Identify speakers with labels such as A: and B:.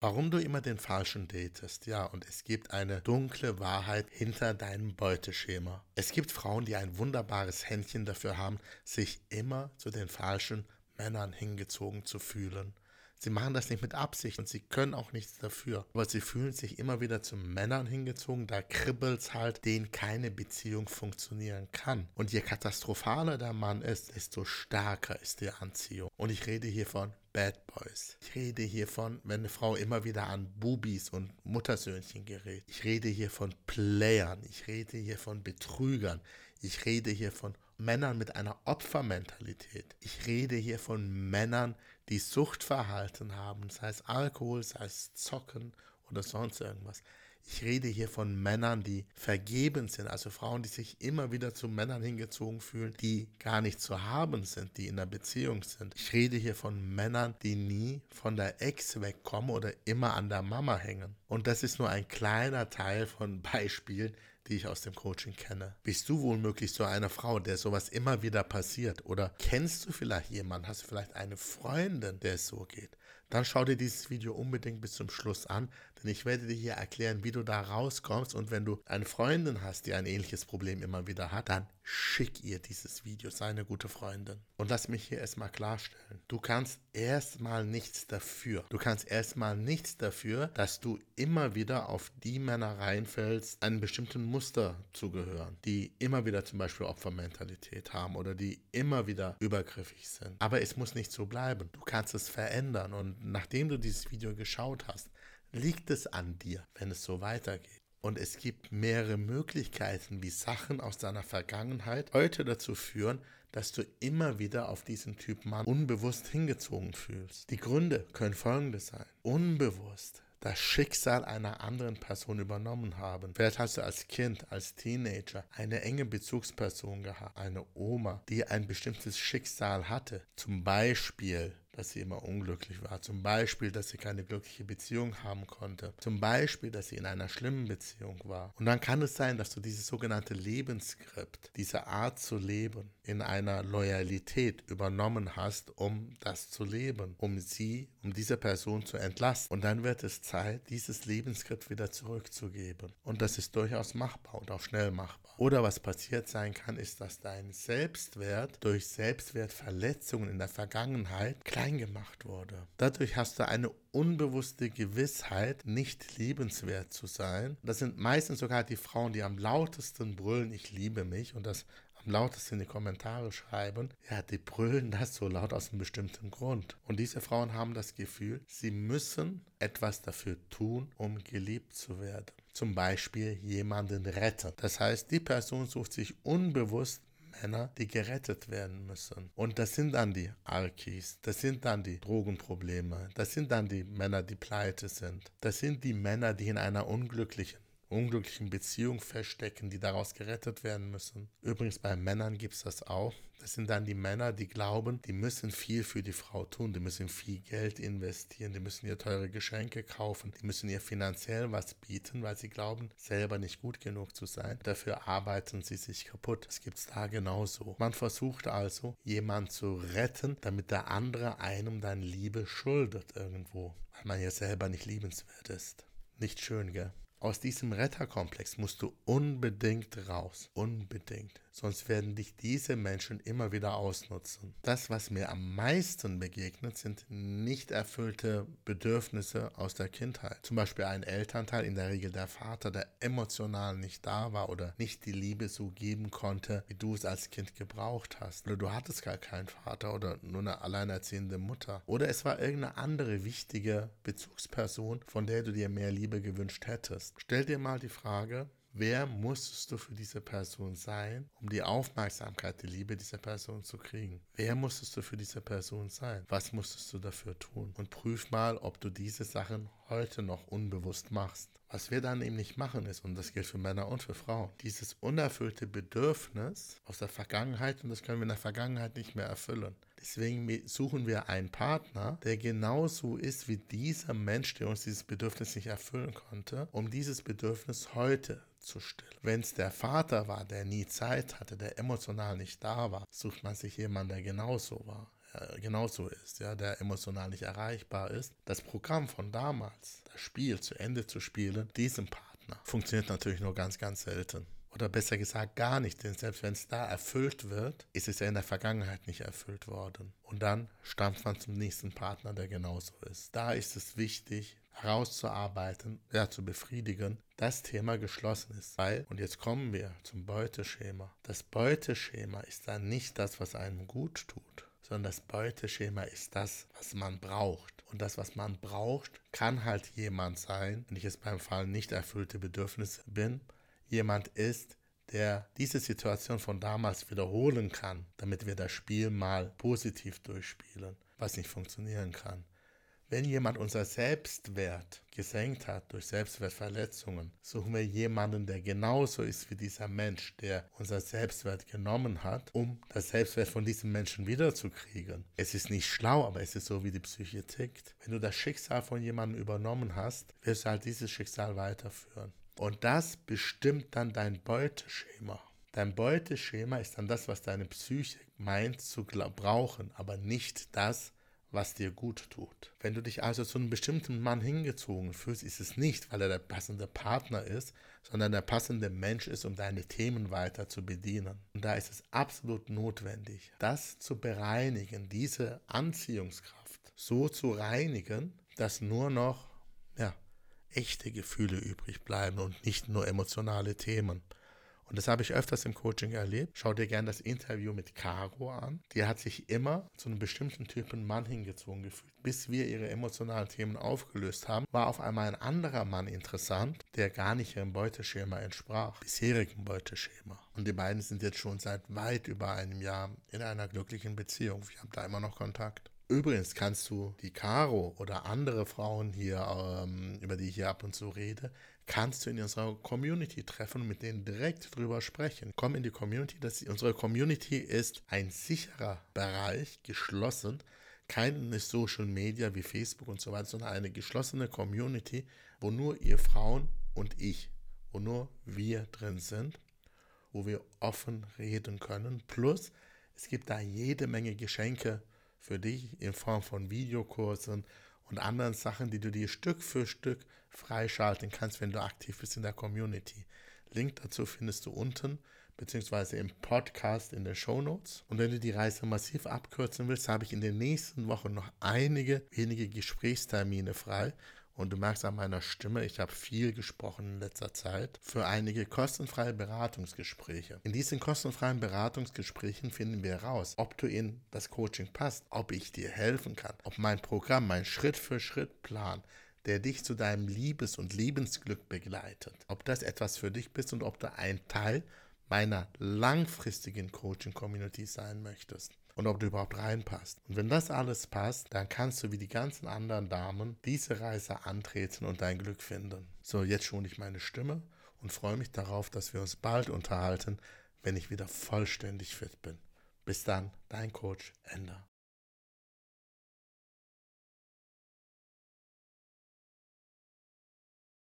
A: Warum du immer den Falschen datest, ja, und es gibt eine dunkle Wahrheit hinter deinem Beuteschema. Es gibt Frauen, die ein wunderbares Händchen dafür haben, sich immer zu den falschen Männern hingezogen zu fühlen. Sie machen das nicht mit Absicht und sie können auch nichts dafür. Aber sie fühlen sich immer wieder zu Männern hingezogen, da kribbelt's halt, denen keine Beziehung funktionieren kann. Und je katastrophaler der Mann ist, desto stärker ist die Anziehung. Und ich rede hier von Bad Boys. Ich rede hier von, wenn eine Frau immer wieder an Bubis und Muttersöhnchen gerät. Ich rede hier von Playern. Ich rede hier von Betrügern. Ich rede hier von Männern mit einer Opfermentalität. Ich rede hier von Männern, die Suchtverhalten haben, sei es Alkohol, sei es Zocken oder sonst irgendwas. Ich rede hier von Männern, die vergeben sind, also Frauen, die sich immer wieder zu Männern hingezogen fühlen, die gar nicht zu haben sind, die in einer Beziehung sind. Ich rede hier von Männern, die nie von der Ex wegkommen oder immer an der Mama hängen. Und das ist nur ein kleiner Teil von Beispielen, die ich aus dem Coaching kenne. Bist du womöglich so eine Frau, der sowas immer wieder passiert? Oder kennst du vielleicht jemanden? Hast du vielleicht eine Freundin, der es so geht? Dann schau dir dieses Video unbedingt bis zum Schluss an, denn ich werde dir hier erklären, wie du da rauskommst. Und wenn du eine Freundin hast, die ein ähnliches Problem immer wieder hat, dann schick ihr dieses Video, sei eine gute Freundin. Und lass mich hier erstmal klarstellen. Du kannst erstmal nichts dafür. Du kannst erstmal nichts dafür, dass du immer wieder auf die Männer reinfällst, einem bestimmten Muster zu gehören, die immer wieder zum Beispiel Opfermentalität haben oder die immer wieder übergriffig sind. Aber es muss nicht so bleiben. Du kannst es verändern. Und nachdem du dieses Video geschaut hast, liegt es an dir, wenn es so weitergeht. Und es gibt mehrere Möglichkeiten, wie Sachen aus deiner Vergangenheit heute dazu führen, dass du immer wieder auf diesen Typ Mann unbewusst hingezogen fühlst. Die Gründe können folgende sein. Unbewusst das Schicksal einer anderen Person übernommen haben. Vielleicht hast du als Kind, als Teenager eine enge Bezugsperson gehabt, eine Oma, die ein bestimmtes Schicksal hatte. Zum Beispiel dass sie immer unglücklich war. Zum Beispiel, dass sie keine glückliche Beziehung haben konnte. Zum Beispiel, dass sie in einer schlimmen Beziehung war. Und dann kann es sein, dass du dieses sogenannte Lebensskript, diese Art zu leben, in einer Loyalität übernommen hast, um das zu leben, um sie, um diese Person zu entlasten. Und dann wird es Zeit, dieses Lebensskript wieder zurückzugeben. Und das ist durchaus machbar und auch schnell machbar. Oder was passiert sein kann, ist, dass dein Selbstwert durch Selbstwertverletzungen in der Vergangenheit klein gemacht wurde. Dadurch hast du eine unbewusste Gewissheit, nicht liebenswert zu sein. Das sind meistens sogar die Frauen, die am lautesten brüllen, ich liebe mich und das am lautesten in die Kommentare schreiben, ja, die brüllen das so laut aus einem bestimmten Grund. Und diese Frauen haben das Gefühl, sie müssen etwas dafür tun, um geliebt zu werden. Zum Beispiel jemanden retten. Das heißt, die Person sucht sich unbewusst Männer, die gerettet werden müssen. Und das sind dann die Arkis, das sind dann die Drogenprobleme, das sind dann die Männer, die pleite sind. Das sind die Männer, die in einer unglücklichen unglücklichen Beziehung feststecken, die daraus gerettet werden müssen. Übrigens bei Männern gibt es das auch. Das sind dann die Männer, die glauben, die müssen viel für die Frau tun, die müssen viel Geld investieren, die müssen ihr teure Geschenke kaufen, die müssen ihr finanziell was bieten, weil sie glauben, selber nicht gut genug zu sein. Dafür arbeiten sie sich kaputt. Das gibt es da genauso. Man versucht also, jemanden zu retten, damit der andere einem dann Liebe schuldet irgendwo, weil man ja selber nicht liebenswert ist. Nicht schön, gell? Aus diesem Retterkomplex musst du unbedingt raus. Unbedingt sonst werden dich diese Menschen immer wieder ausnutzen. Das, was mir am meisten begegnet, sind nicht erfüllte Bedürfnisse aus der Kindheit. Zum Beispiel ein Elternteil, in der Regel der Vater, der emotional nicht da war oder nicht die Liebe so geben konnte, wie du es als Kind gebraucht hast. Oder du hattest gar keinen Vater oder nur eine alleinerziehende Mutter. Oder es war irgendeine andere wichtige Bezugsperson, von der du dir mehr Liebe gewünscht hättest. Stell dir mal die Frage, Wer musstest du für diese Person sein, um die Aufmerksamkeit, die Liebe dieser Person zu kriegen? Wer musstest du für diese Person sein? Was musstest du dafür tun? Und prüf mal, ob du diese Sachen heute noch unbewusst machst. Was wir dann eben nicht machen ist, und das gilt für Männer und für Frauen, dieses unerfüllte Bedürfnis aus der Vergangenheit, und das können wir in der Vergangenheit nicht mehr erfüllen. Deswegen suchen wir einen Partner, der genauso ist wie dieser Mensch, der uns dieses Bedürfnis nicht erfüllen konnte, um dieses Bedürfnis heute zu stillen. Wenn es der Vater war, der nie Zeit hatte, der emotional nicht da war, sucht man sich jemanden, der genauso war. genauso ist, ja, der emotional nicht erreichbar ist. Das Programm von damals, das Spiel zu Ende zu spielen, diesem Partner, funktioniert natürlich nur ganz, ganz selten. Oder besser gesagt gar nicht, denn selbst wenn es da erfüllt wird, ist es ja in der Vergangenheit nicht erfüllt worden. Und dann stammt man zum nächsten Partner, der genauso ist. Da ist es wichtig, herauszuarbeiten, ja, zu befriedigen, das Thema geschlossen ist. Weil, und jetzt kommen wir zum Beuteschema. Das Beuteschema ist dann nicht das, was einem gut tut, sondern das Beuteschema ist das, was man braucht. Und das, was man braucht, kann halt jemand sein, wenn ich jetzt beim Fall nicht erfüllte Bedürfnisse bin, jemand ist, der diese Situation von damals wiederholen kann, damit wir das Spiel mal positiv durchspielen, was nicht funktionieren kann. Wenn jemand unser Selbstwert gesenkt hat durch Selbstwertverletzungen, suchen wir jemanden, der genauso ist wie dieser Mensch, der unser Selbstwert genommen hat, um das Selbstwert von diesem Menschen wiederzukriegen. Es ist nicht schlau, aber es ist so, wie die Psyche tickt. Wenn du das Schicksal von jemandem übernommen hast, wirst du halt dieses Schicksal weiterführen. Und das bestimmt dann dein Beuteschema. Dein Beuteschema ist dann das, was deine Psyche meint zu brauchen, aber nicht das, was dir gut tut. Wenn du dich also zu einem bestimmten Mann hingezogen fühlst, ist es nicht, weil er der passende Partner ist, sondern der passende Mensch ist, um deine Themen weiter zu bedienen. Und da ist es absolut notwendig, das zu bereinigen, diese Anziehungskraft so zu reinigen, dass nur noch ja, echte Gefühle übrig bleiben und nicht nur emotionale Themen. Und das habe ich öfters im Coaching erlebt. Schau dir gerne das Interview mit Caro an. Die hat sich immer zu einem bestimmten Typen Mann hingezogen gefühlt. Bis wir ihre emotionalen Themen aufgelöst haben, war auf einmal ein anderer Mann interessant, der gar nicht ihrem Beuteschema entsprach, bisherigen Beuteschema. Und die beiden sind jetzt schon seit weit über einem Jahr in einer glücklichen Beziehung. Wir haben da immer noch Kontakt. Übrigens kannst du die Caro oder andere Frauen hier, ähm, über die ich hier ab und zu rede, kannst du in unserer Community treffen und mit denen direkt drüber sprechen. Komm in die Community. Das, unsere Community ist ein sicherer Bereich, geschlossen. Keine Social Media wie Facebook und so weiter, sondern eine geschlossene Community, wo nur ihr Frauen und ich, wo nur wir drin sind, wo wir offen reden können. Plus, es gibt da jede Menge Geschenke für dich in Form von Videokursen und anderen Sachen, die du dir Stück für Stück freischalten kannst, wenn du aktiv bist in der Community. Link dazu findest du unten, beziehungsweise im Podcast in den Show Notes. Und wenn du die Reise massiv abkürzen willst, habe ich in den nächsten Wochen noch einige wenige Gesprächstermine frei, und du merkst an meiner Stimme, ich habe viel gesprochen in letzter Zeit, für einige kostenfreie Beratungsgespräche. In diesen kostenfreien Beratungsgesprächen finden wir heraus, ob du in das Coaching passt, ob ich dir helfen kann, ob mein Programm, mein Schritt-für-Schritt-Plan, der dich zu deinem Liebes- und Lebensglück begleitet, ob das etwas für dich bist und ob du ein Teil meiner langfristigen Coaching-Community sein möchtest und ob du überhaupt reinpasst. Und wenn das alles passt, dann kannst du wie die ganzen anderen Damen diese Reise antreten und dein Glück finden. So, jetzt schone ich meine Stimme und freue mich darauf, dass wir uns bald unterhalten, wenn ich wieder vollständig fit bin. Bis dann, dein Coach Ender.